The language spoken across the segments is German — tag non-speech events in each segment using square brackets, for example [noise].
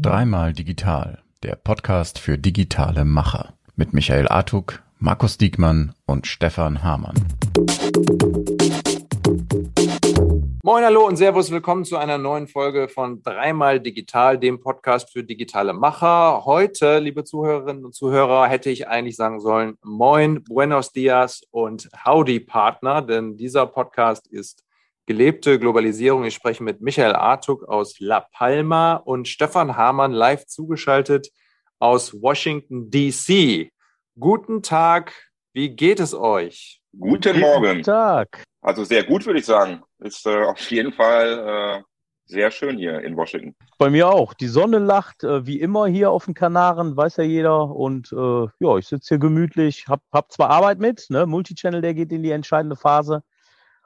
Dreimal Digital, der Podcast für digitale Macher mit Michael Artuk, Markus Diekmann und Stefan Hamann. Moin, hallo und Servus, willkommen zu einer neuen Folge von Dreimal Digital, dem Podcast für digitale Macher. Heute, liebe Zuhörerinnen und Zuhörer, hätte ich eigentlich sagen sollen, Moin, Buenos Dias und Howdy Partner, denn dieser Podcast ist gelebte Globalisierung. Ich spreche mit Michael Artuk aus La Palma und Stefan Hamann live zugeschaltet aus Washington, DC. Guten Tag, wie geht es euch? Guten Morgen. Guten Tag. Also sehr gut, würde ich sagen. Ist äh, auf jeden Fall äh, sehr schön hier in Washington. Bei mir auch. Die Sonne lacht, äh, wie immer hier auf den Kanaren, weiß ja jeder. Und äh, ja, ich sitze hier gemütlich, hab, hab zwar Arbeit mit, ne? Multichannel, der geht in die entscheidende Phase.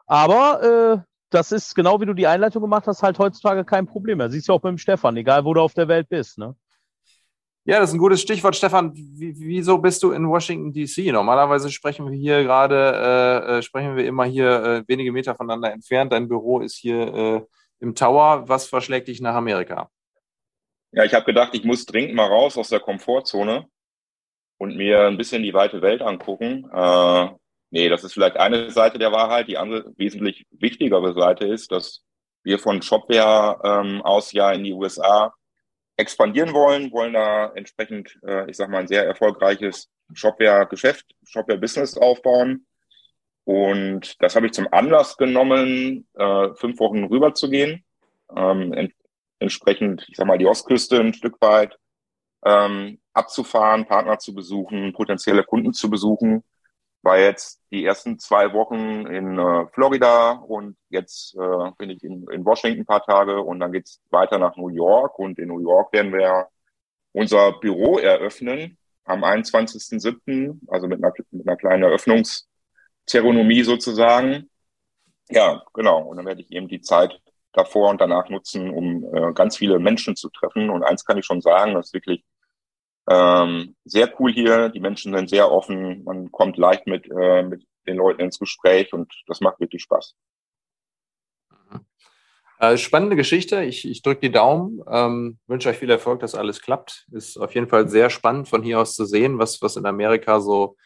Aber äh, das ist genau wie du die Einleitung gemacht hast, halt heutzutage kein Problem mehr. Siehst du auch beim Stefan, egal wo du auf der Welt bist. Ne? Ja, das ist ein gutes Stichwort, Stefan. Wie, wieso bist du in Washington DC? Normalerweise sprechen wir hier gerade, äh, äh, sprechen wir immer hier äh, wenige Meter voneinander entfernt. Dein Büro ist hier äh, im Tower. Was verschlägt dich nach Amerika? Ja, ich habe gedacht, ich muss dringend mal raus aus der Komfortzone und mir ein bisschen die weite Welt angucken. Äh, nee, das ist vielleicht eine Seite der Wahrheit. Die andere wesentlich wichtigere Seite ist, dass wir von Shopware ähm, aus ja in die USA expandieren wollen, wollen da entsprechend, äh, ich sag mal, ein sehr erfolgreiches Shopware-Geschäft, Shopware-Business aufbauen. Und das habe ich zum Anlass genommen, äh, fünf Wochen rüber zu gehen. Ähm, ent entsprechend, ich sag mal, die Ostküste ein Stück weit ähm, abzufahren, Partner zu besuchen, potenzielle Kunden zu besuchen war jetzt die ersten zwei Wochen in äh, Florida und jetzt äh, bin ich in, in Washington ein paar Tage und dann geht's weiter nach New York und in New York werden wir unser Büro eröffnen am 21.07., also mit einer, mit einer kleinen Eröffnungszeremonie sozusagen. Ja, genau. Und dann werde ich eben die Zeit davor und danach nutzen, um äh, ganz viele Menschen zu treffen. Und eins kann ich schon sagen, das ist wirklich ähm, sehr cool hier. Die Menschen sind sehr offen. Man kommt leicht mit, äh, mit den Leuten ins Gespräch und das macht wirklich Spaß. Äh, spannende Geschichte. Ich, ich drücke die Daumen. Ähm, wünsche euch viel Erfolg, dass alles klappt. Ist auf jeden Fall sehr spannend von hier aus zu sehen, was, was in Amerika so,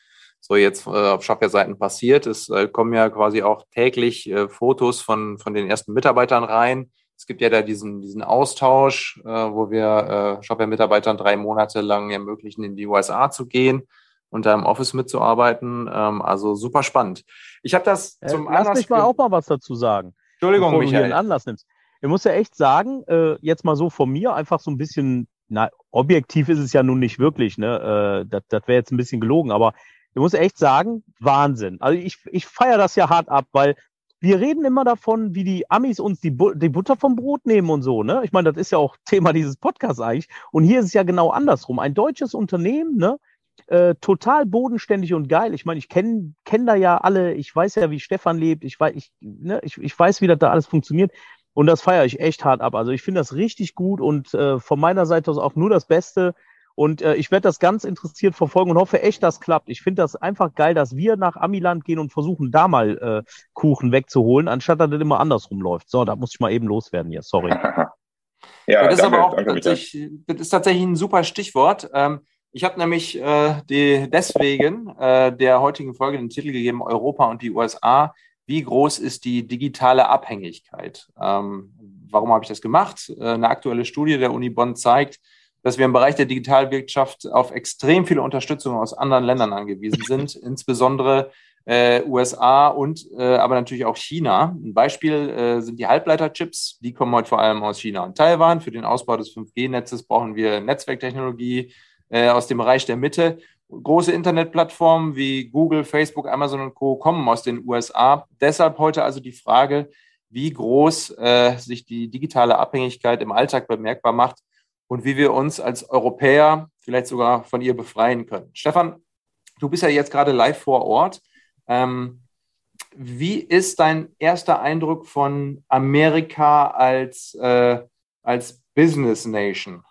so jetzt äh, auf Shopware-Seiten passiert. Es äh, kommen ja quasi auch täglich äh, Fotos von, von den ersten Mitarbeitern rein es gibt ja da diesen, diesen Austausch, äh, wo wir äh, Shopware-Mitarbeitern drei Monate lang ermöglichen, in die USA zu gehen und da im Office mitzuarbeiten. Ähm, also super spannend. Ich habe das äh, zum Lass Anlass mich mal auch mal was dazu sagen. Entschuldigung, bevor Michael. Du hier einen Anlass nimmst. Ich muss ja echt sagen, äh, jetzt mal so von mir einfach so ein bisschen, na, objektiv ist es ja nun nicht wirklich, ne? Äh, das das wäre jetzt ein bisschen gelogen, aber ich muss echt sagen, Wahnsinn. Also ich, ich feiere das ja hart ab, weil wir reden immer davon, wie die Amis uns die, Bu die Butter vom Brot nehmen und so, ne? Ich meine, das ist ja auch [laughs] Thema dieses Podcasts eigentlich. Und hier ist es ja genau andersrum. Ein deutsches Unternehmen, ne? Äh, total bodenständig und geil. Ich meine, ich kenne kenn da ja alle, ich weiß ja, wie Stefan lebt, ich weiß, ich, ne, ich, ich weiß, wie das da alles funktioniert. Und das feiere ich echt hart ab. Also ich finde das richtig gut und äh, von meiner Seite aus auch nur das Beste. Und äh, ich werde das ganz interessiert verfolgen und hoffe echt, das klappt. Ich finde das einfach geil, dass wir nach Amiland gehen und versuchen, da mal äh, Kuchen wegzuholen, anstatt dass das immer andersrum läuft. So, da muss ich mal eben loswerden hier, sorry. [laughs] ja, das, ist aber auch tatsächlich, das ist tatsächlich ein super Stichwort. Ähm, ich habe nämlich äh, die, deswegen äh, der heutigen Folge den Titel gegeben, Europa und die USA. Wie groß ist die digitale Abhängigkeit? Ähm, warum habe ich das gemacht? Äh, eine aktuelle Studie der Uni Bonn zeigt, dass wir im Bereich der Digitalwirtschaft auf extrem viele Unterstützung aus anderen Ländern angewiesen [laughs] sind, insbesondere äh, USA und äh, aber natürlich auch China. Ein Beispiel äh, sind die Halbleiterchips, die kommen heute vor allem aus China und Taiwan. Für den Ausbau des 5G-Netzes brauchen wir Netzwerktechnologie äh, aus dem Bereich der Mitte. Große Internetplattformen wie Google, Facebook, Amazon und Co. kommen aus den USA. Deshalb heute also die Frage, wie groß äh, sich die digitale Abhängigkeit im Alltag bemerkbar macht und wie wir uns als Europäer vielleicht sogar von ihr befreien können. Stefan, du bist ja jetzt gerade live vor Ort. Ähm, wie ist dein erster Eindruck von Amerika als, äh, als Business Nation?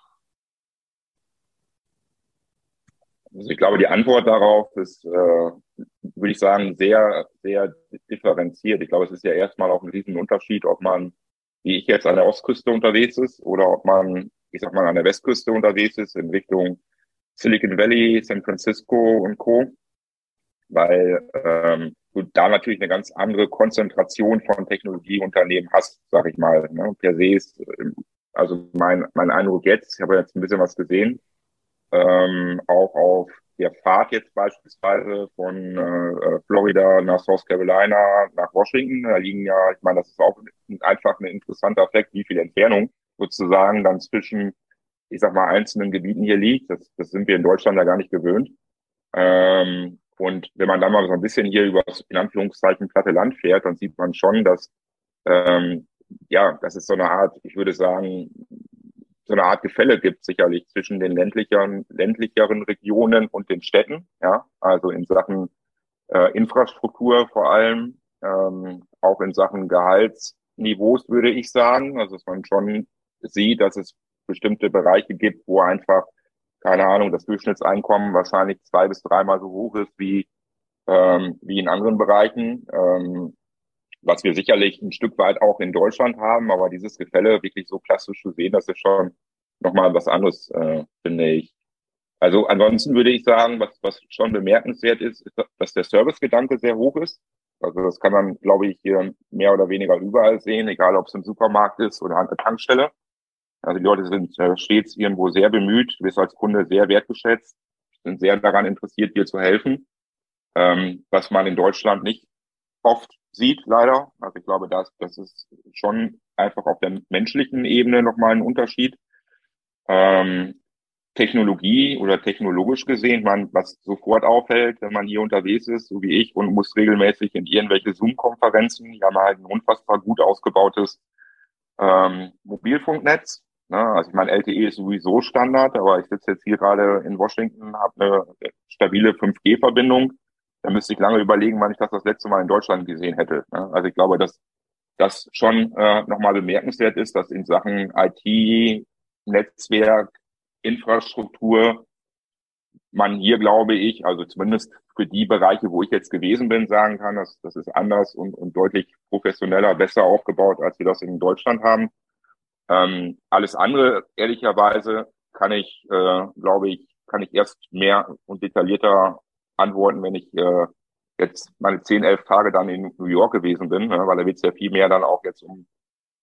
Also ich glaube, die Antwort darauf ist, äh, würde ich sagen, sehr, sehr differenziert. Ich glaube, es ist ja erstmal auch ein Riesenunterschied, ob man wie ich jetzt an der Ostküste unterwegs ist oder ob man, ich sag mal, an der Westküste unterwegs ist in Richtung Silicon Valley, San Francisco und Co. Weil ähm, du da natürlich eine ganz andere Konzentration von Technologieunternehmen hast, sag ich mal. Ne? Per se ist, also mein, mein Eindruck jetzt, ich habe jetzt ein bisschen was gesehen, ähm, auch auf der Fahrt jetzt beispielsweise von äh, Florida nach South Carolina nach Washington, da liegen ja, ich meine, das ist auch einfach ein interessanter Effekt, wie viel Entfernung sozusagen dann zwischen, ich sag mal, einzelnen Gebieten hier liegt. Das, das sind wir in Deutschland ja gar nicht gewöhnt. Ähm, und wenn man dann mal so ein bisschen hier über das in Anführungszeichen platte Land fährt, dann sieht man schon, dass ähm, ja, das ist so eine Art, ich würde sagen, so eine Art Gefälle gibt sicherlich zwischen den ländlicheren, ländlicheren Regionen und den Städten, ja, also in Sachen äh, Infrastruktur vor allem, ähm, auch in Sachen Gehaltsniveaus würde ich sagen, also dass man schon sieht, dass es bestimmte Bereiche gibt, wo einfach, keine Ahnung, das Durchschnittseinkommen wahrscheinlich zwei bis dreimal so hoch ist wie, ähm, wie in anderen Bereichen. Ähm, was wir sicherlich ein Stück weit auch in Deutschland haben, aber dieses Gefälle wirklich so klassisch zu sehen, das ist schon nochmal was anderes, äh, finde ich. Also ansonsten würde ich sagen, was, was schon bemerkenswert ist, ist, dass der Servicegedanke sehr hoch ist. Also das kann man, glaube ich, hier mehr oder weniger überall sehen, egal ob es im Supermarkt ist oder an der Tankstelle. Also die Leute sind äh, stets irgendwo sehr bemüht, du bist als Kunde sehr wertgeschätzt, sind sehr daran interessiert, dir zu helfen, ähm, was man in Deutschland nicht oft sieht, leider. Also ich glaube, das, das ist schon einfach auf der menschlichen Ebene nochmal ein Unterschied. Ähm, Technologie oder technologisch gesehen, man, was sofort auffällt, wenn man hier unterwegs ist, so wie ich, und muss regelmäßig in irgendwelche Zoom-Konferenzen, die haben halt ein unfassbar gut ausgebautes ähm, Mobilfunknetz. Ne? Also ich meine, LTE ist sowieso Standard, aber ich sitze jetzt hier gerade in Washington, habe eine stabile 5G-Verbindung da müsste ich lange überlegen, wann ich das das letzte Mal in Deutschland gesehen hätte. Ne? Also ich glaube, dass das schon äh, nochmal bemerkenswert ist, dass in Sachen IT, Netzwerk, Infrastruktur man hier, glaube ich, also zumindest für die Bereiche, wo ich jetzt gewesen bin, sagen kann, dass das ist anders und, und deutlich professioneller, besser aufgebaut, als wir das in Deutschland haben. Ähm, alles andere, ehrlicherweise, kann ich, äh, glaube ich, kann ich erst mehr und detaillierter antworten, wenn ich äh, jetzt meine zehn, elf Tage dann in New York gewesen bin, ne, weil da wird es ja viel mehr dann auch jetzt um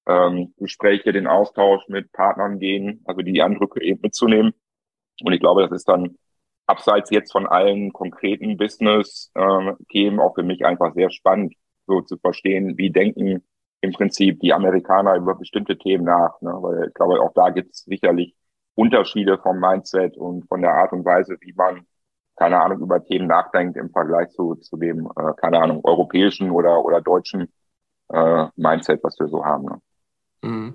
ähm, Gespräche, den Austausch mit Partnern gehen, also die Eindrücke eben mitzunehmen. Und ich glaube, das ist dann abseits jetzt von allen konkreten Business-Themen äh, auch für mich einfach sehr spannend, so zu verstehen, wie denken im Prinzip die Amerikaner über bestimmte Themen nach. Ne? Weil ich glaube, auch da gibt es sicherlich Unterschiede vom Mindset und von der Art und Weise, wie man keine Ahnung, über Themen nachdenkt im Vergleich zu, zu dem, äh, keine Ahnung, europäischen oder, oder deutschen äh, Mindset, was wir so haben. Ne? Mhm.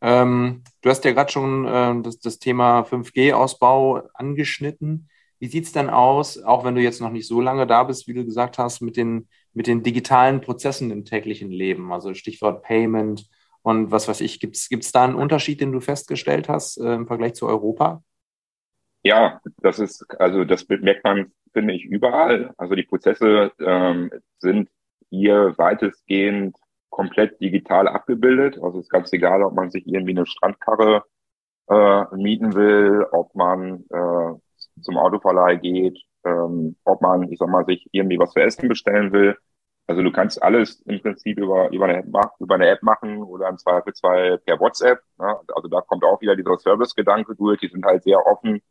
Ähm, du hast ja gerade schon äh, das, das Thema 5G-Ausbau angeschnitten. Wie sieht es denn aus, auch wenn du jetzt noch nicht so lange da bist, wie du gesagt hast, mit den, mit den digitalen Prozessen im täglichen Leben? Also Stichwort Payment und was weiß ich. Gibt es da einen Unterschied, den du festgestellt hast äh, im Vergleich zu Europa? Ja, das ist, also das merkt man, finde ich, überall. Also die Prozesse ähm, sind hier weitestgehend komplett digital abgebildet. Also es ist ganz egal, ob man sich irgendwie eine Strandkarre äh, mieten will, ob man äh, zum Autoverleih geht, ähm, ob man, ich sag mal, sich irgendwie was zu essen bestellen will. Also du kannst alles im Prinzip über, über, eine, App, über eine App machen oder im Zweifelsfall per WhatsApp. Ne? Also da kommt auch wieder dieser Service-Gedanke durch. Die sind halt sehr offen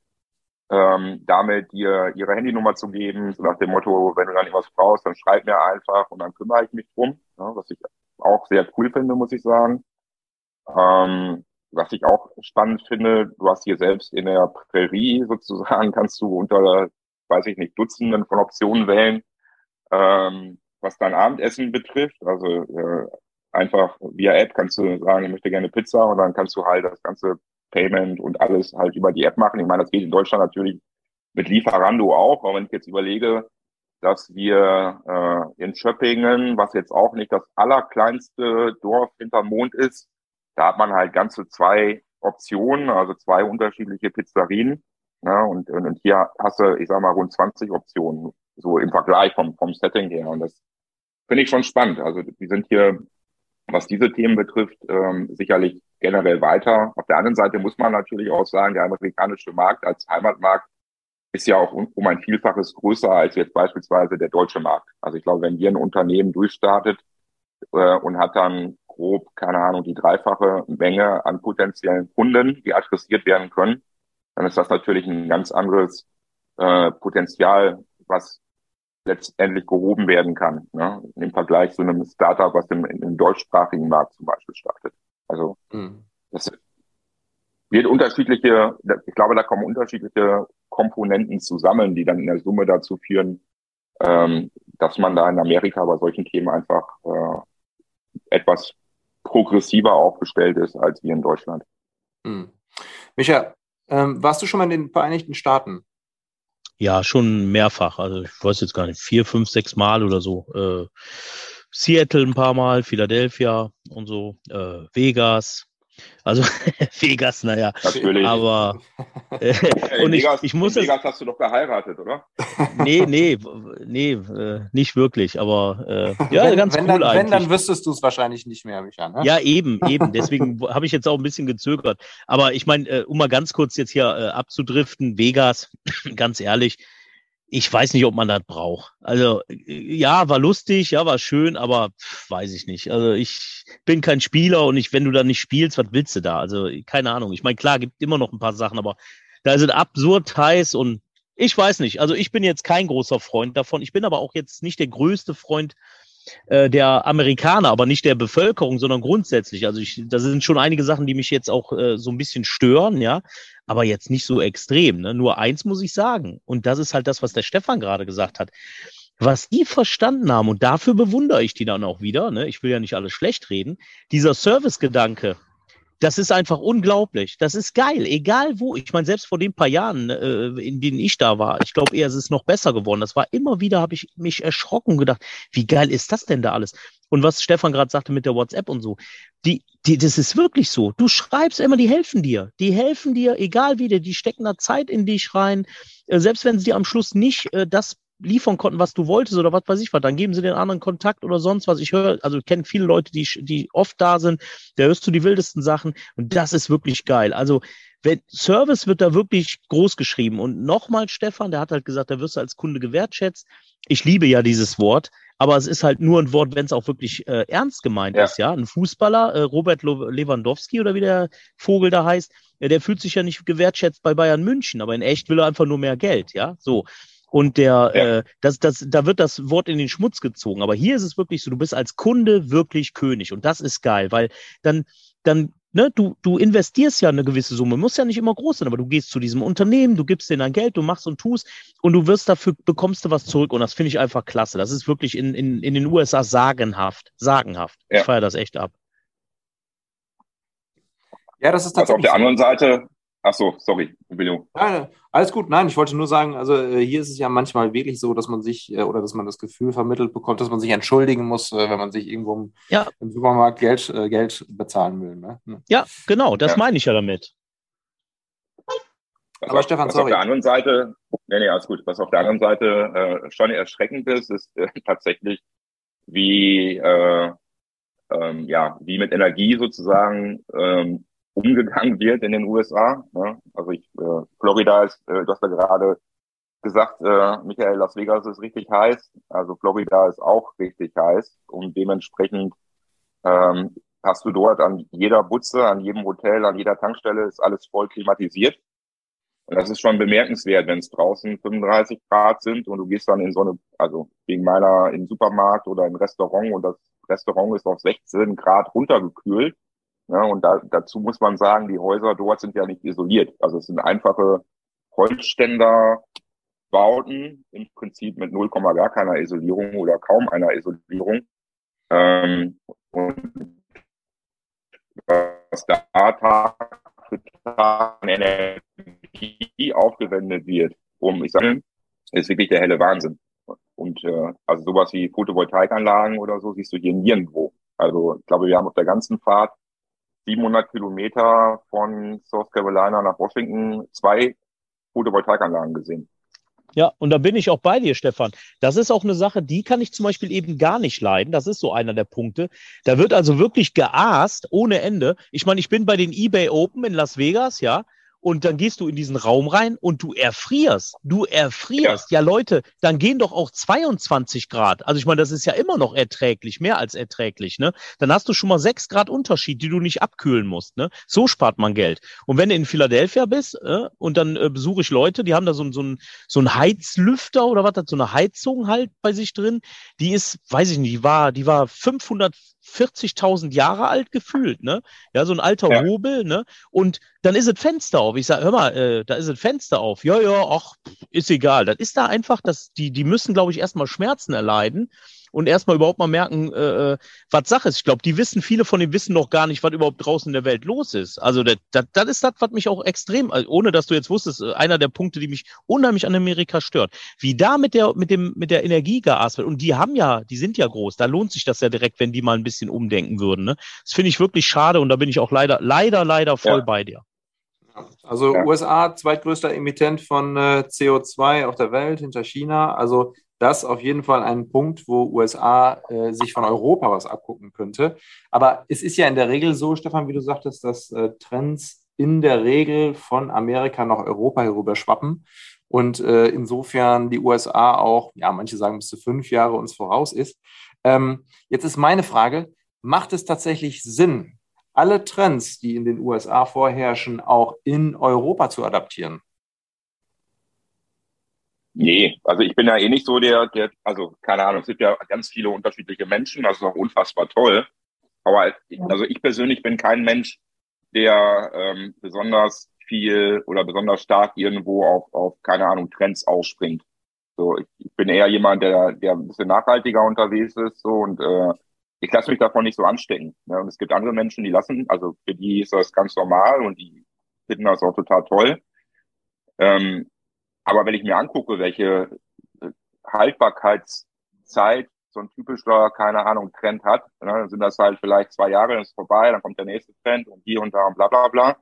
ähm, damit dir ihre Handynummer zu geben, so nach dem Motto, wenn du dann was brauchst, dann schreib mir einfach und dann kümmere ich mich drum, ja, was ich auch sehr cool finde, muss ich sagen. Ähm, was ich auch spannend finde, du hast hier selbst in der Prärie sozusagen, kannst du unter, weiß ich nicht, Dutzenden von Optionen wählen, ähm, was dein Abendessen betrifft. Also äh, einfach via App kannst du sagen, ich möchte gerne Pizza und dann kannst du halt das ganze Payment und alles halt über die App machen. Ich meine, das geht in Deutschland natürlich mit Lieferando auch, aber wenn ich jetzt überlege, dass wir äh, in Schöppingen, was jetzt auch nicht das allerkleinste Dorf hinterm Mond ist, da hat man halt ganze zwei Optionen, also zwei unterschiedliche Pizzerien. Ja, ne, und, und hier hast du, ich sag mal, rund 20 Optionen, so im Vergleich vom, vom Setting her. Und das finde ich schon spannend. Also die sind hier was diese Themen betrifft, ähm, sicherlich generell weiter. Auf der anderen Seite muss man natürlich auch sagen, der amerikanische Markt als Heimatmarkt ist ja auch um ein Vielfaches größer als jetzt beispielsweise der deutsche Markt. Also ich glaube, wenn hier ein Unternehmen durchstartet äh, und hat dann grob, keine Ahnung, die dreifache Menge an potenziellen Kunden, die adressiert werden können, dann ist das natürlich ein ganz anderes äh, Potenzial, was letztendlich gehoben werden kann, ne? im Vergleich zu einem Startup, was im, im deutschsprachigen Markt zum Beispiel startet. Also mhm. das wird unterschiedliche, ich glaube, da kommen unterschiedliche Komponenten zusammen, die dann in der Summe dazu führen, ähm, dass man da in Amerika bei solchen Themen einfach äh, etwas progressiver aufgestellt ist als wir in Deutschland. Mhm. Micha, ähm, warst du schon mal in den Vereinigten Staaten? Ja, schon mehrfach. Also ich weiß jetzt gar nicht, vier, fünf, sechs Mal oder so. Äh, Seattle ein paar Mal, Philadelphia und so, äh, Vegas. Also [laughs] Vegas, naja. Natürlich. Aber [laughs] äh, und ich, Vegas, ich muss in Vegas hast du doch geheiratet, oder? [laughs] Nee, nee, nee, äh, nicht wirklich. Aber äh, ja, wenn, ganz wenn cool dann, eigentlich. Wenn, dann wüsstest du es wahrscheinlich nicht mehr, Micha. Ne? Ja, eben, eben. Deswegen habe ich jetzt auch ein bisschen gezögert. Aber ich meine, äh, um mal ganz kurz jetzt hier äh, abzudriften, Vegas, [clears throat] ganz ehrlich, ich weiß nicht, ob man das braucht. Also ja, war lustig, ja, war schön, aber weiß ich nicht. Also ich bin kein Spieler und ich, wenn du da nicht spielst, was willst du da? Also keine Ahnung. Ich meine, klar, gibt immer noch ein paar Sachen, aber da ist es absurd heiß und ich weiß nicht. Also ich bin jetzt kein großer Freund davon. Ich bin aber auch jetzt nicht der größte Freund äh, der Amerikaner, aber nicht der Bevölkerung, sondern grundsätzlich. Also ich, da sind schon einige Sachen, die mich jetzt auch äh, so ein bisschen stören, ja, aber jetzt nicht so extrem. Ne? Nur eins muss ich sagen, und das ist halt das, was der Stefan gerade gesagt hat. Was die verstanden haben, und dafür bewundere ich die dann auch wieder, ne? ich will ja nicht alles schlecht reden, dieser Servicegedanke, das ist einfach unglaublich. Das ist geil, egal wo. Ich meine, selbst vor den paar Jahren, äh, in denen ich da war, ich glaube eher, es ist noch besser geworden. Das war immer wieder, habe ich mich erschrocken gedacht, wie geil ist das denn da alles? Und was Stefan gerade sagte mit der WhatsApp und so, die, die, das ist wirklich so. Du schreibst immer, die helfen dir. Die helfen dir, egal wie, die stecken da Zeit in dich rein. Äh, selbst wenn sie dir am Schluss nicht äh, das liefern konnten, was du wolltest oder was weiß ich was, dann geben sie den anderen Kontakt oder sonst was. Ich höre, also ich kenne viele Leute, die, die oft da sind, da hörst du die wildesten Sachen und das ist wirklich geil. Also wenn Service wird da wirklich groß geschrieben und nochmal Stefan, der hat halt gesagt, da wirst du als Kunde gewertschätzt. Ich liebe ja dieses Wort, aber es ist halt nur ein Wort, wenn es auch wirklich äh, ernst gemeint ja. ist, ja. Ein Fußballer, äh, Robert Lewandowski oder wie der Vogel da heißt, äh, der fühlt sich ja nicht gewertschätzt bei Bayern München, aber in echt will er einfach nur mehr Geld, ja. So. Und der, ja. äh, das, das, da wird das Wort in den Schmutz gezogen. Aber hier ist es wirklich so, du bist als Kunde wirklich König. Und das ist geil, weil dann, dann, ne, du, du investierst ja eine gewisse Summe, muss ja nicht immer groß sein, aber du gehst zu diesem Unternehmen, du gibst denen dein Geld, du machst und tust und du wirst dafür, bekommst du was zurück. Und das finde ich einfach klasse. Das ist wirklich in, in, in den USA sagenhaft, sagenhaft. Ja. Ich feiere das echt ab. Ja, das ist tatsächlich. Also auf der anderen Seite, Ach so, sorry, William. Ja, alles gut. Nein, ich wollte nur sagen, also äh, hier ist es ja manchmal wirklich so, dass man sich äh, oder dass man das Gefühl vermittelt bekommt, dass man sich entschuldigen muss, äh, wenn man sich irgendwo im, ja. im Supermarkt Geld, Geld bezahlen will. Ne? Ja, genau, das ja. meine ich ja damit. Was Aber auf, Stefan, was sorry. auf der anderen Seite, nee, nee, alles gut. Was auf der anderen Seite äh, schon erschreckend ist, ist äh, [laughs] tatsächlich, wie äh, ähm, ja, wie mit Energie sozusagen ähm, umgegangen wird in den USA. Ne? Also ich, äh, Florida ist, äh, du hast ja gerade gesagt, äh, Michael, Las Vegas ist richtig heiß. Also Florida ist auch richtig heiß und dementsprechend ähm, hast du dort an jeder Butze, an jedem Hotel, an jeder Tankstelle ist alles voll klimatisiert. Und das ist schon bemerkenswert, wenn es draußen 35 Grad sind und du gehst dann in so eine, also wegen meiner im Supermarkt oder im Restaurant und das Restaurant ist auf 16 Grad runtergekühlt ja, und da, dazu muss man sagen, die Häuser dort sind ja nicht isoliert. Also es sind einfache Holzständerbauten, im Prinzip mit 0, gar keiner Isolierung oder kaum einer Isolierung. Ähm, und was da Tag für Tag Energie aufgewendet wird, um, ich sage, ist wirklich der helle Wahnsinn. Und äh, also sowas wie Photovoltaikanlagen oder so siehst du hier nirgendwo. Also ich glaube, wir haben auf der ganzen Fahrt 700 Kilometer von South Carolina nach Washington zwei Photovoltaikanlagen gesehen. Ja, und da bin ich auch bei dir, Stefan. Das ist auch eine Sache, die kann ich zum Beispiel eben gar nicht leiden. Das ist so einer der Punkte. Da wird also wirklich geaßt ohne Ende. Ich meine, ich bin bei den eBay Open in Las Vegas, ja und dann gehst du in diesen Raum rein und du erfrierst. Du erfrierst. Ja. ja, Leute, dann gehen doch auch 22 Grad. Also ich meine, das ist ja immer noch erträglich, mehr als erträglich. Ne? Dann hast du schon mal 6 Grad Unterschied, die du nicht abkühlen musst. Ne? So spart man Geld. Und wenn du in Philadelphia bist äh, und dann äh, besuche ich Leute, die haben da so, so, ein, so ein Heizlüfter oder was, so eine Heizung halt bei sich drin. Die ist, weiß ich nicht, die war, die war 500 40.000 Jahre alt gefühlt, ne? Ja, so ein alter ja. Hobel, ne? Und dann ist das Fenster auf. Ich sage, hör mal, äh, da ist das Fenster auf. Ja, ja, ach, ist egal. Das ist da einfach, dass die, die müssen, glaube ich, erstmal Schmerzen erleiden und erstmal überhaupt mal merken, äh, äh, was Sache ist. Ich glaube, die wissen, viele von denen wissen noch gar nicht, was überhaupt draußen in der Welt los ist. Also das, das, das ist das, was mich auch extrem, also ohne dass du jetzt wusstest, äh, einer der Punkte, die mich unheimlich an Amerika stört. Wie da mit der, mit dem, mit der Energie geast wird. Und die haben ja, die sind ja groß. Da lohnt sich das ja direkt, wenn die mal ein bisschen umdenken würden. Ne? Das finde ich wirklich schade und da bin ich auch leider, leider, leider voll ja. bei dir. Also ja. USA, zweitgrößter Emittent von äh, CO2 auf der Welt hinter China. Also das auf jeden Fall ein Punkt, wo USA äh, sich von Europa was abgucken könnte. Aber es ist ja in der Regel so, Stefan, wie du sagtest, dass äh, Trends in der Regel von Amerika nach Europa herüber schwappen und äh, insofern die USA auch, ja, manche sagen bis zu fünf Jahre uns voraus ist. Ähm, jetzt ist meine Frage, macht es tatsächlich Sinn, alle Trends, die in den USA vorherrschen, auch in Europa zu adaptieren? Nee, also ich bin ja eh nicht so der, der, also keine Ahnung, es gibt ja ganz viele unterschiedliche Menschen, das ist auch unfassbar toll. Aber also ich persönlich bin kein Mensch, der ähm, besonders viel oder besonders stark irgendwo auf, auf, keine Ahnung, Trends ausspringt. So, ich, ich bin eher jemand, der, der ein bisschen nachhaltiger unterwegs ist, so und äh, ich lasse mich davon nicht so anstecken. Ne? Und es gibt andere Menschen, die lassen, also für die ist das ganz normal und die finden das auch total toll. Ähm, aber wenn ich mir angucke, welche äh, Haltbarkeitszeit so ein typischer, keine Ahnung, Trend hat, ne, dann sind das halt vielleicht zwei Jahre, dann ist vorbei, dann kommt der nächste Trend und hier und da und bla bla bla.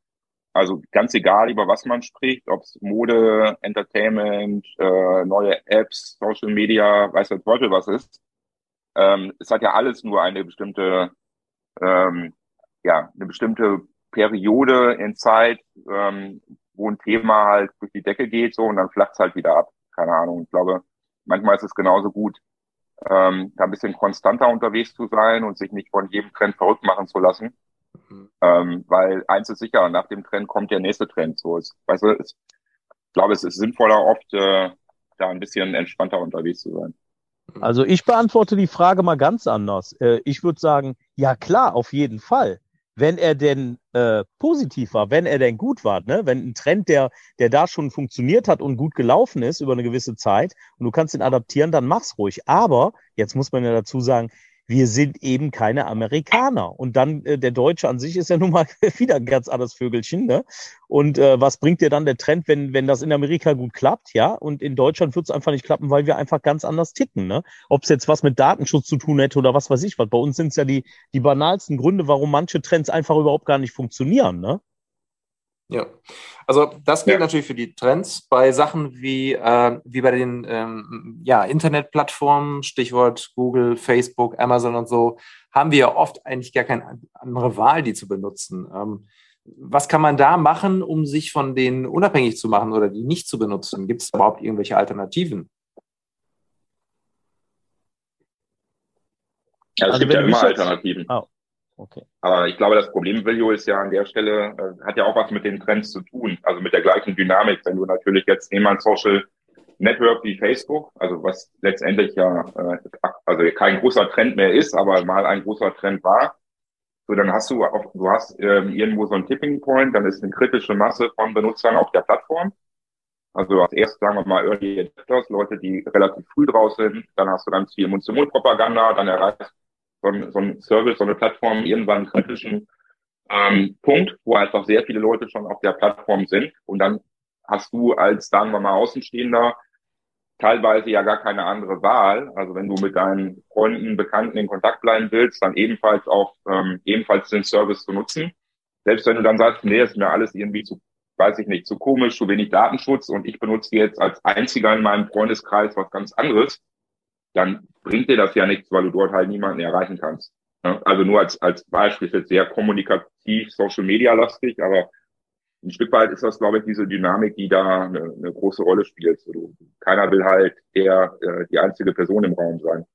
Also ganz egal, über was man spricht, ob es Mode, Entertainment, äh, neue Apps, Social Media, weiß der Teufel was ist. Ähm, es hat ja alles nur eine bestimmte, ähm, ja, eine bestimmte Periode in Zeit, ähm, wo ein Thema halt durch die Decke geht so und dann flacht es halt wieder ab. Keine Ahnung. Ich glaube, manchmal ist es genauso gut, ähm, da ein bisschen konstanter unterwegs zu sein und sich nicht von jedem Trend verrückt machen zu lassen. Mhm. Ähm, weil eins ist sicher, nach dem Trend kommt der nächste Trend. So ist, weißt du, ist, ich glaube, es ist sinnvoller, oft äh, da ein bisschen entspannter unterwegs zu sein. Also ich beantworte die Frage mal ganz anders. Äh, ich würde sagen, ja klar, auf jeden Fall wenn er denn äh, positiv war, wenn er denn gut war, ne? wenn ein Trend, der, der da schon funktioniert hat und gut gelaufen ist über eine gewisse Zeit und du kannst ihn adaptieren, dann mach's ruhig. Aber jetzt muss man ja dazu sagen, wir sind eben keine Amerikaner. Und dann äh, der Deutsche an sich ist ja nun mal [laughs] wieder ein ganz anderes Vögelchen. Ne? Und äh, was bringt dir dann der Trend, wenn, wenn das in Amerika gut klappt, ja? Und in Deutschland wird es einfach nicht klappen, weil wir einfach ganz anders ticken. Ne? Ob es jetzt was mit Datenschutz zu tun hätte oder was weiß ich was. Bei uns sind es ja die, die banalsten Gründe, warum manche Trends einfach überhaupt gar nicht funktionieren. Ne? Ja, also das gilt ja. natürlich für die Trends. Bei Sachen wie, äh, wie bei den ähm, ja, Internetplattformen, Stichwort Google, Facebook, Amazon und so, haben wir ja oft eigentlich gar keine andere Wahl, die zu benutzen. Ähm, was kann man da machen, um sich von denen unabhängig zu machen oder die nicht zu benutzen? Gibt es überhaupt irgendwelche Alternativen? Ja, es also gibt ja immer Alternativen. Oh. Okay. Aber ich glaube, das Problem, Video ist ja an der Stelle, äh, hat ja auch was mit den Trends zu tun, also mit der gleichen Dynamik. Wenn du natürlich jetzt nehmen ein Social Network wie Facebook, also was letztendlich ja äh, also kein großer Trend mehr ist, aber mal ein großer Trend war, so dann hast du auch, du hast ähm, irgendwo so einen Tipping Point, dann ist eine kritische Masse von Benutzern auf der Plattform. Also hast erst, sagen wir mal, Early Adapters, Leute, die relativ früh draus sind, dann hast du ganz viel Mund-zu-Mund-Propaganda, dann erreichst so ein, so ein Service, so eine Plattform irgendwann einen kritischen ähm, Punkt, wo einfach sehr viele Leute schon auf der Plattform sind. Und dann hast du als, sagen wir mal, Außenstehender teilweise ja gar keine andere Wahl. Also wenn du mit deinen Freunden, Bekannten in Kontakt bleiben willst, dann ebenfalls auch ähm, ebenfalls den Service zu nutzen. Selbst wenn du dann sagst, nee, ist mir alles irgendwie zu weiß ich nicht, zu komisch, zu wenig Datenschutz und ich benutze jetzt als einziger in meinem Freundeskreis was ganz anderes, dann bringt dir das ja nichts, weil du dort halt niemanden erreichen kannst. Also nur als, als Beispiel, ist jetzt sehr kommunikativ, Social Media lastig, aber ein Stück weit ist das, glaube ich, diese Dynamik, die da eine, eine große Rolle spielt. Keiner will halt der, äh, die einzige Person im Raum sein.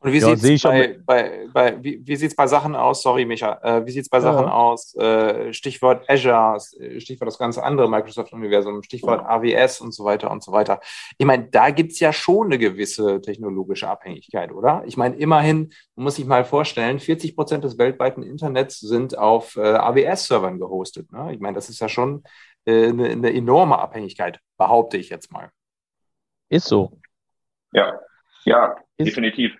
Und wie ja, sieht es bei, bei, bei, wie, wie sieht's bei Sachen aus, sorry Micha, äh, wie sieht es bei Sachen ja. aus, äh, Stichwort Azure, Stichwort das ganze andere Microsoft-Universum, Stichwort AWS und so weiter und so weiter. Ich meine, da gibt es ja schon eine gewisse technologische Abhängigkeit, oder? Ich meine, immerhin, man muss sich mal vorstellen, 40 Prozent des weltweiten Internets sind auf äh, AWS-Servern gehostet. Ne? Ich meine, das ist ja schon äh, eine, eine enorme Abhängigkeit, behaupte ich jetzt mal. Ist so. Ja, ja, ist, definitiv.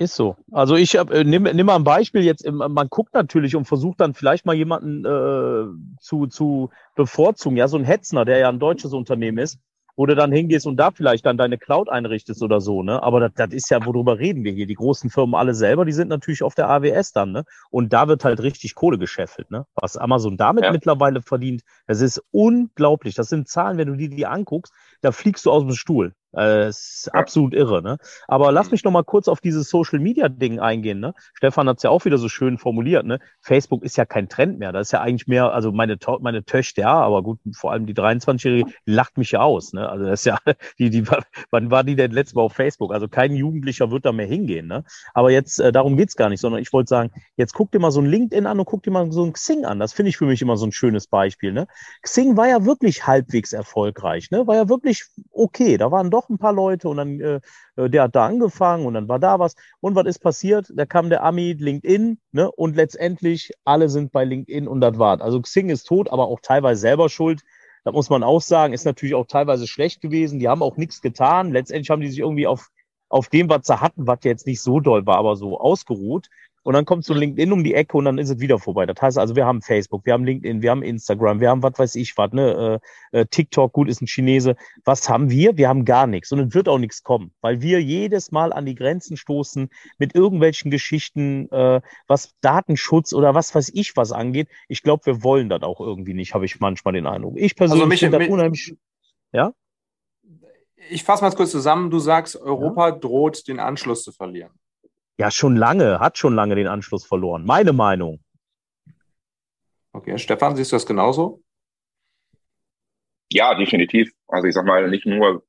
Ist so. Also ich äh, nimm, nimm mal ein Beispiel jetzt. Man guckt natürlich und versucht dann vielleicht mal jemanden äh, zu, zu bevorzugen. Ja, so ein Hetzner, der ja ein deutsches Unternehmen ist, wo du dann hingehst und da vielleicht dann deine Cloud einrichtest oder so, ne? Aber das, das ist ja, worüber reden wir hier? Die großen Firmen alle selber, die sind natürlich auf der AWS dann, ne? Und da wird halt richtig Kohle gescheffelt, ne? Was Amazon damit ja. mittlerweile verdient, das ist unglaublich. Das sind Zahlen, wenn du die, die anguckst, da fliegst du aus dem Stuhl. Äh, ist absolut irre, ne? Aber lass mhm. mich noch mal kurz auf dieses Social Media Ding eingehen, ne? Stefan hat es ja auch wieder so schön formuliert, ne? Facebook ist ja kein Trend mehr. Das ist ja eigentlich mehr, also meine, meine Töchter, ja, aber gut, vor allem die 23-Jährige lacht mich ja aus, ne? Also das ist ja, [laughs] die, die, wann war die denn letztes Mal auf Facebook? Also kein Jugendlicher wird da mehr hingehen, ne? Aber jetzt, äh, darum geht's gar nicht, sondern ich wollte sagen, jetzt guck dir mal so ein LinkedIn an und guck dir mal so ein Xing an. Das finde ich für mich immer so ein schönes Beispiel, ne? Xing war ja wirklich halbwegs erfolgreich, ne? War ja wirklich okay. Da waren doch doch ein paar Leute und dann, äh, äh, der hat da angefangen und dann war da was. Und was ist passiert? Da kam der Ami LinkedIn, ne? Und letztendlich alle sind bei LinkedIn und das war's. Also Xing ist tot, aber auch teilweise selber schuld. Da muss man auch sagen, ist natürlich auch teilweise schlecht gewesen. Die haben auch nichts getan. Letztendlich haben die sich irgendwie auf, auf dem, was sie hatten, was jetzt nicht so doll war, aber so ausgeruht. Und dann kommt so LinkedIn um die Ecke und dann ist es wieder vorbei. Das heißt also, wir haben Facebook, wir haben LinkedIn, wir haben Instagram, wir haben was weiß ich was, ne? Äh, äh, TikTok, gut, ist ein Chinese. Was haben wir? Wir haben gar nichts. Und es wird auch nichts kommen, weil wir jedes Mal an die Grenzen stoßen mit irgendwelchen Geschichten, äh, was Datenschutz oder was weiß ich was angeht. Ich glaube, wir wollen das auch irgendwie nicht, habe ich manchmal den Eindruck. Ich persönlich also finde das unheimlich. Ja? Ich fasse mal kurz zusammen. Du sagst, Europa ja? droht, den Anschluss zu verlieren. Ja, schon lange, hat schon lange den Anschluss verloren. Meine Meinung. Okay, Stefan, siehst du das genauso? Ja, definitiv. Also ich sag mal, nicht nur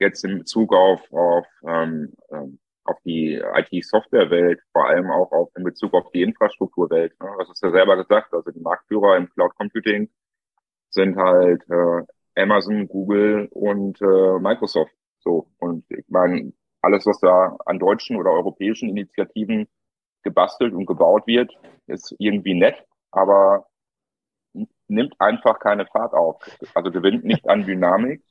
jetzt in Bezug auf, auf, ähm, ähm auf die IT-Software-Welt, vor allem auch auf, in Bezug auf die Infrastrukturwelt. Ne? Das ist ja selber gesagt. Also die Marktführer im Cloud Computing sind halt äh, Amazon, Google und äh, Microsoft. So. Und ich meine, alles, was da an deutschen oder europäischen Initiativen gebastelt und gebaut wird, ist irgendwie nett, aber nimmt einfach keine Fahrt auf. Also gewinnt nicht an Dynamik,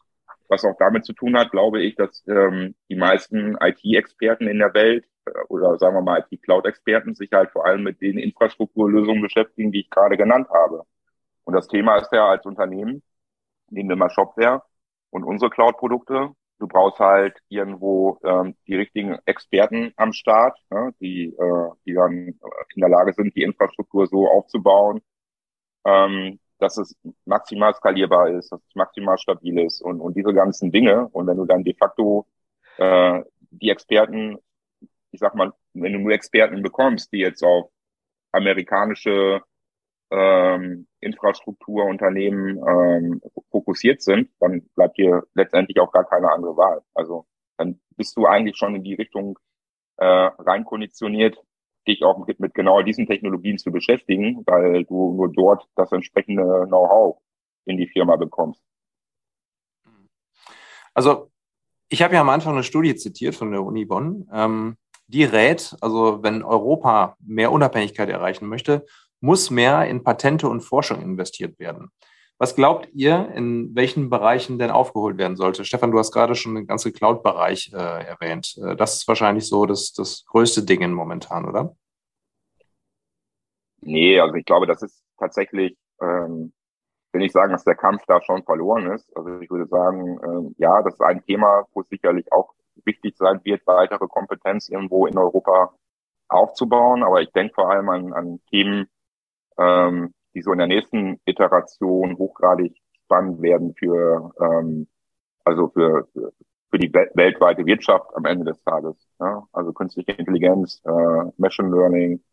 was auch damit zu tun hat, glaube ich, dass ähm, die meisten IT-Experten in der Welt äh, oder sagen wir mal IT-Cloud-Experten sich halt vor allem mit den Infrastrukturlösungen beschäftigen, die ich gerade genannt habe. Und das Thema ist ja als Unternehmen, nehmen wir mal Shopware und unsere Cloud-Produkte, Du brauchst halt irgendwo ähm, die richtigen Experten am Start, ne, die, äh, die dann in der Lage sind, die Infrastruktur so aufzubauen, ähm, dass es maximal skalierbar ist, dass es maximal stabil ist und, und diese ganzen Dinge. Und wenn du dann de facto äh, die Experten, ich sag mal, wenn du nur Experten bekommst, die jetzt auf amerikanische ähm, Infrastrukturunternehmen ähm, fokussiert sind, dann bleibt dir letztendlich auch gar keine andere Wahl. Also dann bist du eigentlich schon in die Richtung äh, rein konditioniert, dich auch mit, mit genau diesen Technologien zu beschäftigen, weil du nur dort das entsprechende Know-how in die Firma bekommst. Also ich habe ja am Anfang eine Studie zitiert von der Uni Bonn. Ähm, die rät, also wenn Europa mehr Unabhängigkeit erreichen möchte, muss mehr in Patente und Forschung investiert werden. Was glaubt ihr, in welchen Bereichen denn aufgeholt werden sollte? Stefan, du hast gerade schon den ganzen Cloud-Bereich äh, erwähnt. Äh, das ist wahrscheinlich so das, das größte Ding momentan, oder? Nee, also ich glaube, das ist tatsächlich, ähm, will ich sagen, dass der Kampf da schon verloren ist. Also ich würde sagen, ähm, ja, das ist ein Thema, wo es sicherlich auch wichtig sein wird, weitere Kompetenz irgendwo in Europa aufzubauen. Aber ich denke vor allem an, an Themen, ähm, die so in der nächsten Iteration hochgradig spannend werden für, ähm, also für, für, für die weltweite Wirtschaft am Ende des Tages. Ja? Also künstliche Intelligenz, äh, Machine Learning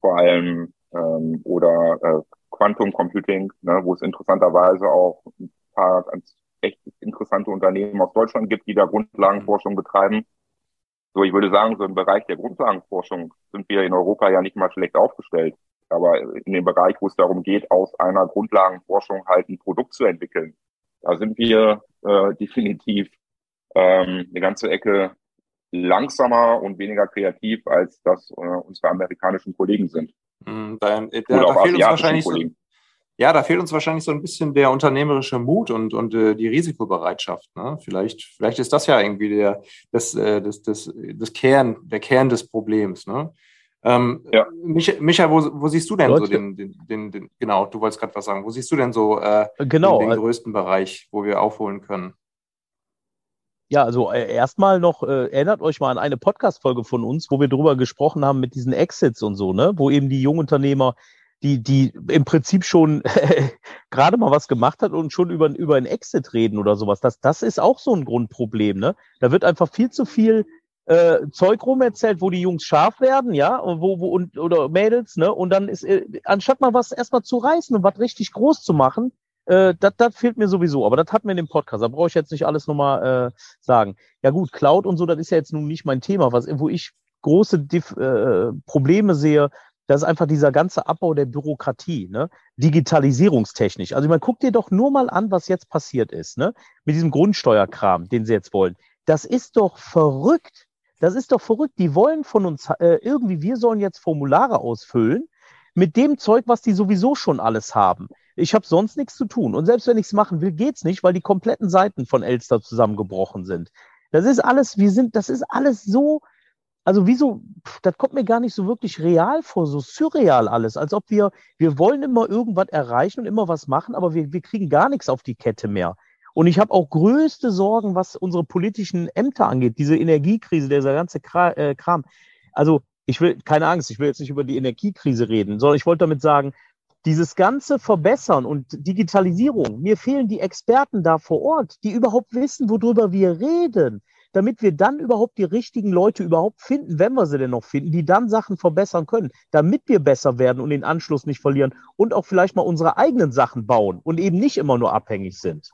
vor allem ähm, oder äh, Quantum Computing, ne, wo es interessanterweise auch ein paar ganz echt interessante Unternehmen aus Deutschland gibt, die da Grundlagenforschung betreiben. So, ich würde sagen, so im Bereich der Grundlagenforschung sind wir in Europa ja nicht mal schlecht aufgestellt. Aber in dem Bereich, wo es darum geht, aus einer Grundlagenforschung halt ein Produkt zu entwickeln, da sind wir äh, definitiv ähm, eine ganze Ecke langsamer und weniger kreativ, als das äh, unsere amerikanischen Kollegen sind. Mm, da, da, da fehlt uns wahrscheinlich so, ja, da fehlt uns wahrscheinlich so ein bisschen der unternehmerische Mut und, und äh, die Risikobereitschaft. Ne? Vielleicht, vielleicht ist das ja irgendwie der, das, äh, das, das, das Kern, der Kern des Problems. Ne? Ähm, ja. Micha, Micha wo, wo siehst du denn Leute. so den, den, den, den, genau, du wolltest gerade was sagen, wo siehst du denn so äh, genau. den, den größten Bereich, wo wir aufholen können? Ja, also äh, erstmal noch, äh, erinnert euch mal an eine Podcast-Folge von uns, wo wir drüber gesprochen haben mit diesen Exits und so, ne? Wo eben die Jungunternehmer, die, die im Prinzip schon [laughs] gerade mal was gemacht hat und schon über, über ein Exit reden oder sowas. Das, das ist auch so ein Grundproblem, ne? Da wird einfach viel zu viel äh, Zeug rum erzählt, wo die Jungs scharf werden, ja, und wo, wo, und, oder Mädels, ne? Und dann ist, äh, anstatt mal was erstmal zu reißen und was richtig groß zu machen, äh, das fehlt mir sowieso, aber das hatten wir in dem Podcast. Da brauche ich jetzt nicht alles nochmal äh, sagen. Ja gut, Cloud und so, das ist ja jetzt nun nicht mein Thema. Was, wo ich große Dif äh, Probleme sehe, das ist einfach dieser ganze Abbau der Bürokratie, ne? Digitalisierungstechnisch. Also man guckt dir doch nur mal an, was jetzt passiert ist, ne? Mit diesem Grundsteuerkram, den sie jetzt wollen. Das ist doch verrückt. Das ist doch verrückt. Die wollen von uns äh, irgendwie, wir sollen jetzt Formulare ausfüllen mit dem Zeug, was die sowieso schon alles haben. Ich habe sonst nichts zu tun. Und selbst wenn ich es machen will, geht's nicht, weil die kompletten Seiten von Elster zusammengebrochen sind. Das ist alles, wir sind, das ist alles so, also wieso, das kommt mir gar nicht so wirklich real vor, so surreal alles, als ob wir, wir wollen immer irgendwas erreichen und immer was machen, aber wir, wir kriegen gar nichts auf die Kette mehr. Und ich habe auch größte Sorgen, was unsere politischen Ämter angeht, diese Energiekrise, dieser ganze äh, Kram. Also ich will, keine Angst, ich will jetzt nicht über die Energiekrise reden, sondern ich wollte damit sagen, dieses ganze Verbessern und Digitalisierung, mir fehlen die Experten da vor Ort, die überhaupt wissen, worüber wir reden, damit wir dann überhaupt die richtigen Leute überhaupt finden, wenn wir sie denn noch finden, die dann Sachen verbessern können, damit wir besser werden und den Anschluss nicht verlieren und auch vielleicht mal unsere eigenen Sachen bauen und eben nicht immer nur abhängig sind.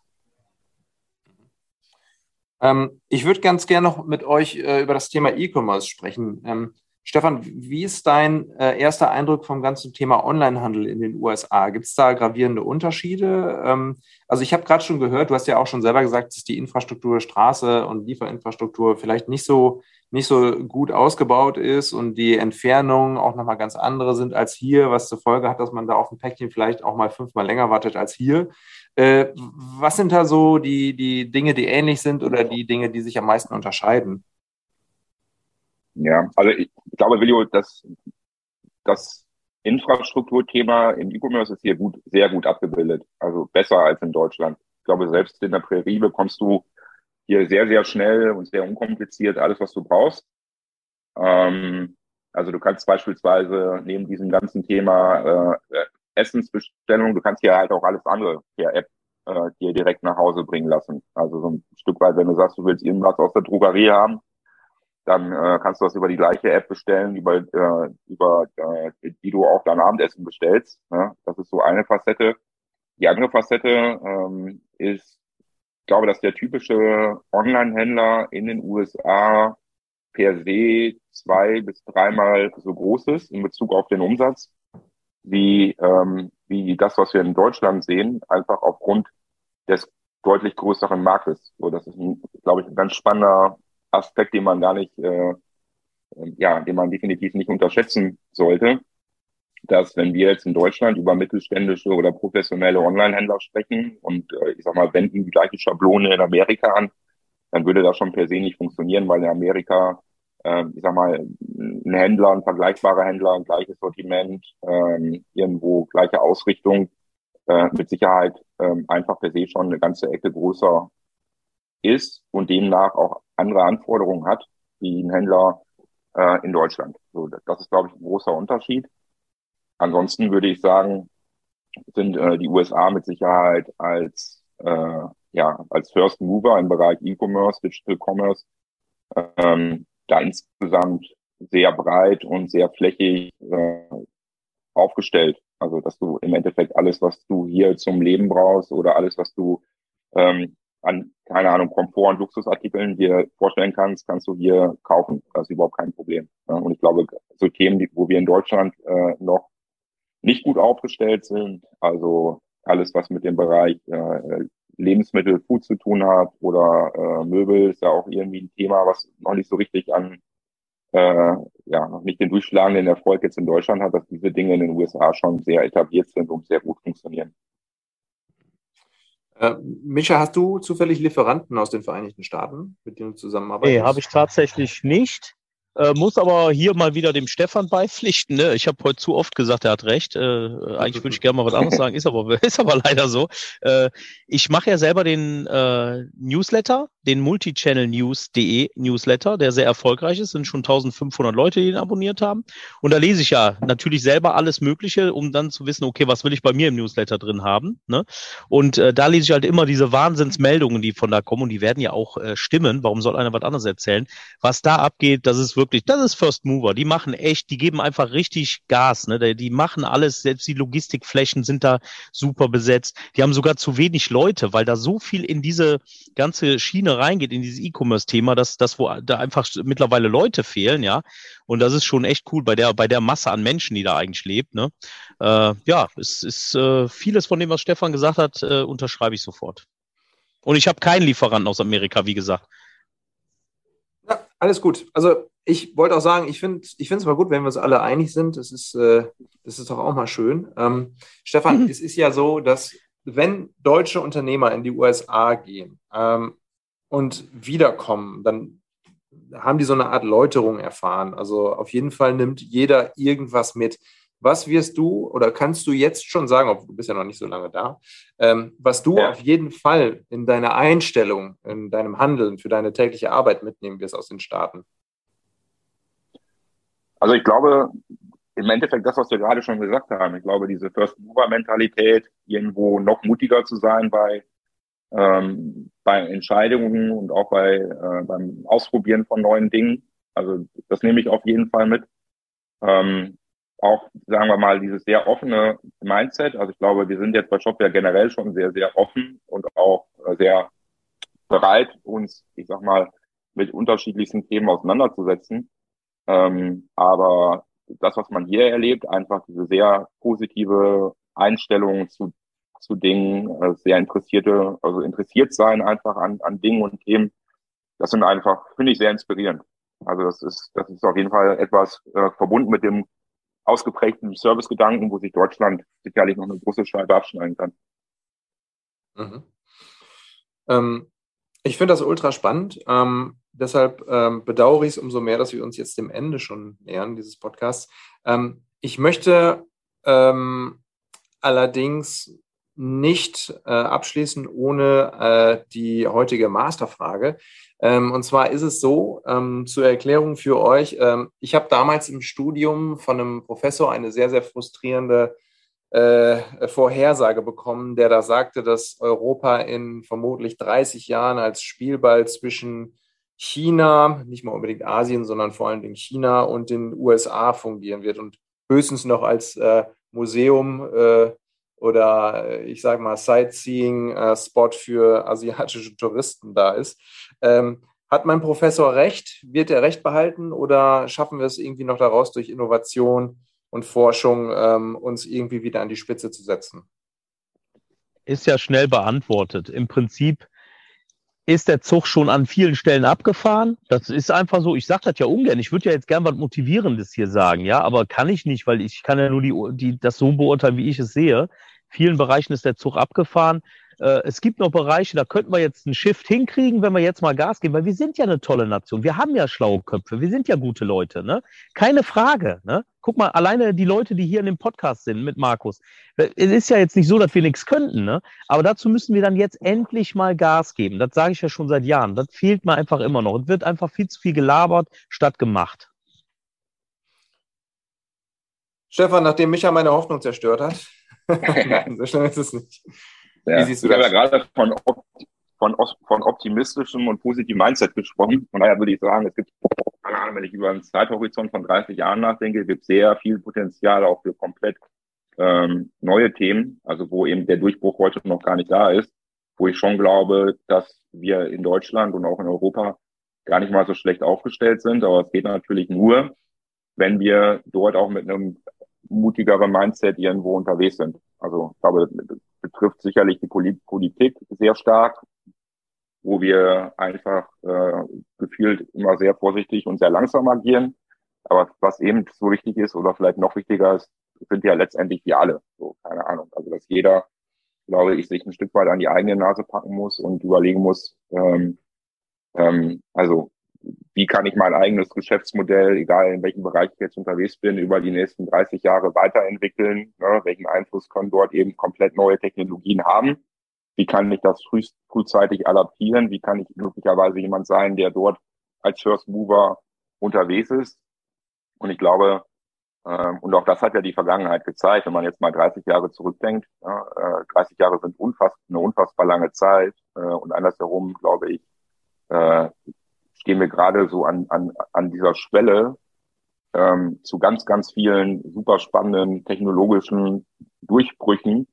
Ähm, ich würde ganz gerne noch mit euch äh, über das Thema E-Commerce sprechen. Ähm, Stefan, wie ist dein äh, erster Eindruck vom ganzen Thema Onlinehandel in den USA? Gibt es da gravierende Unterschiede? Ähm, also ich habe gerade schon gehört, du hast ja auch schon selber gesagt, dass die Infrastruktur Straße und Lieferinfrastruktur vielleicht nicht so nicht so gut ausgebaut ist und die Entfernungen auch nochmal ganz andere sind als hier, was zur Folge hat, dass man da auf ein Päckchen vielleicht auch mal fünfmal länger wartet als hier. Äh, was sind da so die, die Dinge, die ähnlich sind oder die Dinge, die sich am meisten unterscheiden? Ja, also ich glaube, Willio, dass das Infrastrukturthema im E-Commerce ist hier gut, sehr gut abgebildet. Also besser als in Deutschland. Ich glaube, selbst in der Prärie bekommst du hier sehr, sehr schnell und sehr unkompliziert alles, was du brauchst. Ähm, also du kannst beispielsweise neben diesem ganzen Thema äh, Essensbestellung, du kannst hier halt auch alles andere per App äh, dir direkt nach Hause bringen lassen. Also so ein Stück weit, wenn du sagst, du willst irgendwas aus der Drogerie haben, dann äh, kannst du das über die gleiche App bestellen, über, äh, über äh, die du auch dein Abendessen bestellst. Ne? Das ist so eine Facette. Die andere Facette ähm, ist, ich glaube, dass der typische Online-Händler in den USA per se zwei bis dreimal so groß ist in Bezug auf den Umsatz, wie, ähm, wie das, was wir in Deutschland sehen, einfach aufgrund des deutlich größeren Marktes. So, das ist, glaube ich, ein ganz spannender Aspekt, den man gar nicht, äh, ja, den man definitiv nicht unterschätzen sollte, dass wenn wir jetzt in Deutschland über mittelständische oder professionelle Online-Händler sprechen und äh, ich sag mal, wenden die gleiche Schablone in Amerika an, dann würde das schon per se nicht funktionieren, weil in Amerika, äh, ich sag mal, ein Händler, ein vergleichbarer Händler, ein gleiches Sortiment, äh, irgendwo gleiche Ausrichtung, äh, mit Sicherheit äh, einfach per se schon eine ganze Ecke größer ist und demnach auch andere Anforderungen hat wie ein Händler äh, in Deutschland. So, das ist, glaube ich, ein großer Unterschied. Ansonsten würde ich sagen, sind äh, die USA mit Sicherheit als äh, ja als First Mover im Bereich E-Commerce, Digital Commerce ähm, da insgesamt sehr breit und sehr flächig äh, aufgestellt. Also dass du im Endeffekt alles, was du hier zum Leben brauchst oder alles, was du ähm, an, keine Ahnung, Komfort- und Luxusartikeln dir vorstellen kannst, kannst du hier kaufen. Das ist überhaupt kein Problem. Und ich glaube, so Themen, die, wo wir in Deutschland äh, noch nicht gut aufgestellt sind, also alles, was mit dem Bereich äh, Lebensmittel, Food zu tun hat oder äh, Möbel, ist ja auch irgendwie ein Thema, was noch nicht so richtig an äh, ja, noch nicht den durchschlagenden Erfolg jetzt in Deutschland hat, dass diese Dinge in den USA schon sehr etabliert sind und sehr gut funktionieren. Äh, Micha, hast du zufällig Lieferanten aus den Vereinigten Staaten, mit denen du zusammenarbeitest? Nee, habe ich tatsächlich nicht. Äh, muss aber hier mal wieder dem Stefan beipflichten. Ne? Ich habe heute zu oft gesagt, er hat recht. Äh, eigentlich würde ich gerne mal was anderes [laughs] sagen, ist aber, [laughs] ist aber leider so. Äh, ich mache ja selber den äh, Newsletter, den Multichannel-News.de Newsletter, der sehr erfolgreich ist. Sind schon 1500 Leute, die ihn abonniert haben. Und da lese ich ja natürlich selber alles Mögliche, um dann zu wissen, okay, was will ich bei mir im Newsletter drin haben. Ne? Und äh, da lese ich halt immer diese Wahnsinnsmeldungen, die von da kommen. Und die werden ja auch äh, stimmen. Warum soll einer was anderes erzählen? Was da abgeht, das ist wirklich das ist First Mover. Die machen echt, die geben einfach richtig Gas. Ne? Die machen alles, selbst die Logistikflächen sind da super besetzt. Die haben sogar zu wenig Leute, weil da so viel in diese ganze Schiene reingeht, in dieses E-Commerce-Thema, dass, dass wo da einfach mittlerweile Leute fehlen, ja. Und das ist schon echt cool bei der, bei der Masse an Menschen, die da eigentlich lebt. Ne? Äh, ja, es ist äh, vieles von dem, was Stefan gesagt hat, äh, unterschreibe ich sofort. Und ich habe keinen Lieferanten aus Amerika, wie gesagt. Ja, alles gut. Also ich wollte auch sagen, ich finde ich es mal gut, wenn wir uns alle einig sind. Das ist, äh, das ist doch auch mal schön. Ähm, Stefan, mhm. [laughs] es ist ja so, dass wenn deutsche Unternehmer in die USA gehen ähm, und wiederkommen, dann haben die so eine Art Läuterung erfahren. Also auf jeden Fall nimmt jeder irgendwas mit. Was wirst du oder kannst du jetzt schon sagen, obwohl du bist ja noch nicht so lange da, ähm, was du ja. auf jeden Fall in deiner Einstellung, in deinem Handeln für deine tägliche Arbeit mitnehmen wirst aus den Staaten? Also ich glaube, im Endeffekt das, was wir gerade schon gesagt haben. Ich glaube, diese First-Mover-Mentalität, irgendwo noch mutiger zu sein bei, ähm, bei Entscheidungen und auch bei, äh, beim Ausprobieren von neuen Dingen. Also das nehme ich auf jeden Fall mit. Ähm, auch, sagen wir mal, dieses sehr offene Mindset. Also ich glaube, wir sind jetzt bei Shop ja generell schon sehr, sehr offen und auch sehr bereit, uns, ich sag mal, mit unterschiedlichsten Themen auseinanderzusetzen. Ähm, aber das, was man hier erlebt, einfach diese sehr positive Einstellung zu, zu Dingen, äh, sehr interessierte, also interessiert sein einfach an, an Dingen und Themen, das sind einfach, finde ich, sehr inspirierend. Also das ist, das ist auf jeden Fall etwas äh, verbunden mit dem ausgeprägten Servicegedanken, wo sich Deutschland sicherlich noch eine große Scheibe abschneiden kann. Mhm. Ähm, ich finde das ultra spannend. Ähm, deshalb ähm, bedauere ich es umso mehr, dass wir uns jetzt dem Ende schon nähern, dieses Podcasts. Ähm, ich möchte ähm, allerdings nicht äh, abschließen ohne äh, die heutige Masterfrage. Ähm, und zwar ist es so, ähm, zur Erklärung für euch, ähm, ich habe damals im Studium von einem Professor eine sehr, sehr frustrierende äh, Vorhersage bekommen, der da sagte, dass Europa in vermutlich 30 Jahren als Spielball zwischen China, nicht mal unbedingt Asien, sondern vor allen Dingen China und den USA fungieren wird und höchstens noch als äh, Museum äh, oder äh, ich sage mal Sightseeing-Spot äh, für asiatische Touristen da ist. Ähm, hat mein Professor recht? Wird er recht behalten oder schaffen wir es irgendwie noch daraus durch Innovation und Forschung ähm, uns irgendwie wieder an die Spitze zu setzen? Ist ja schnell beantwortet. Im Prinzip ist der Zug schon an vielen Stellen abgefahren. Das ist einfach so. Ich sage das ja ungern. Ich würde ja jetzt gern was Motivierendes hier sagen, ja, aber kann ich nicht, weil ich kann ja nur die, die, das so beurteilen, wie ich es sehe. Vielen Bereichen ist der Zug abgefahren. Äh, es gibt noch Bereiche, da könnten wir jetzt einen Shift hinkriegen, wenn wir jetzt mal Gas geben, weil wir sind ja eine tolle Nation. Wir haben ja schlaue Köpfe, wir sind ja gute Leute, ne? Keine Frage, ne? Guck mal, alleine die Leute, die hier in dem Podcast sind mit Markus. Es ist ja jetzt nicht so, dass wir nichts könnten, ne? Aber dazu müssen wir dann jetzt endlich mal Gas geben. Das sage ich ja schon seit Jahren. Das fehlt mir einfach immer noch. Es wird einfach viel zu viel gelabert statt gemacht. Stefan, nachdem Micha meine Hoffnung zerstört hat, [laughs] so schnell ist es nicht. Ja. Wie siehst du ich habe ja gerade von, von, von optimistischem und positivem Mindset gesprochen. Von daher würde ich sagen, es gibt, wenn ich über einen Zeithorizont von 30 Jahren nachdenke, gibt sehr viel Potenzial auch für komplett ähm, neue Themen, also wo eben der Durchbruch heute noch gar nicht da ist, wo ich schon glaube, dass wir in Deutschland und auch in Europa gar nicht mal so schlecht aufgestellt sind. Aber es geht natürlich nur, wenn wir dort auch mit einem mutigeren Mindset irgendwo unterwegs sind. Also ich glaube, das betrifft sicherlich die Politik sehr stark, wo wir einfach äh, gefühlt immer sehr vorsichtig und sehr langsam agieren. Aber was eben so wichtig ist oder vielleicht noch wichtiger ist, sind ja letztendlich wir alle. So, keine Ahnung. Also dass jeder, glaube ich, sich ein Stück weit an die eigene Nase packen muss und überlegen muss, ähm, ähm, also wie kann ich mein eigenes Geschäftsmodell, egal in welchem Bereich ich jetzt unterwegs bin, über die nächsten 30 Jahre weiterentwickeln? Ne? Welchen Einfluss können dort eben komplett neue Technologien haben? Wie kann ich das früh, frühzeitig adaptieren? Wie kann ich möglicherweise jemand sein, der dort als First Mover unterwegs ist? Und ich glaube, ähm, und auch das hat ja die Vergangenheit gezeigt, wenn man jetzt mal 30 Jahre zurückdenkt. Ja, äh, 30 Jahre sind unfass, eine unfassbar lange Zeit. Äh, und andersherum, glaube ich, äh, stehen wir gerade so an, an, an dieser Schwelle ähm, zu ganz, ganz vielen super spannenden technologischen Durchbrüchen,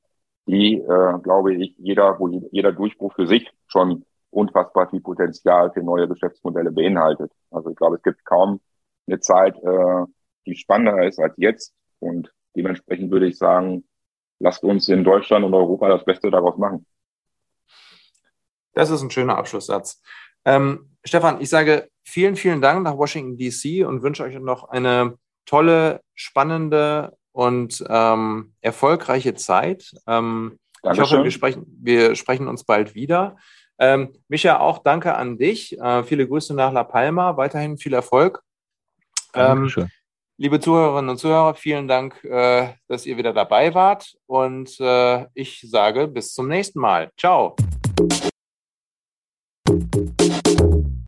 die, äh, glaube ich, jeder, wo jeder Durchbruch für sich schon unfassbar viel Potenzial für neue Geschäftsmodelle beinhaltet. Also ich glaube, es gibt kaum eine Zeit, äh, die spannender ist als jetzt. Und dementsprechend würde ich sagen, lasst uns in Deutschland und Europa das Beste daraus machen. Das ist ein schöner Abschlusssatz. Ähm, Stefan, ich sage vielen, vielen Dank nach Washington, DC und wünsche euch noch eine tolle, spannende und ähm, erfolgreiche Zeit. Ähm, ich hoffe, wir sprechen, wir sprechen uns bald wieder. Ähm, Micha, auch danke an dich. Äh, viele Grüße nach La Palma. Weiterhin viel Erfolg. Ähm, liebe Zuhörerinnen und Zuhörer, vielen Dank, äh, dass ihr wieder dabei wart. Und äh, ich sage bis zum nächsten Mal. Ciao.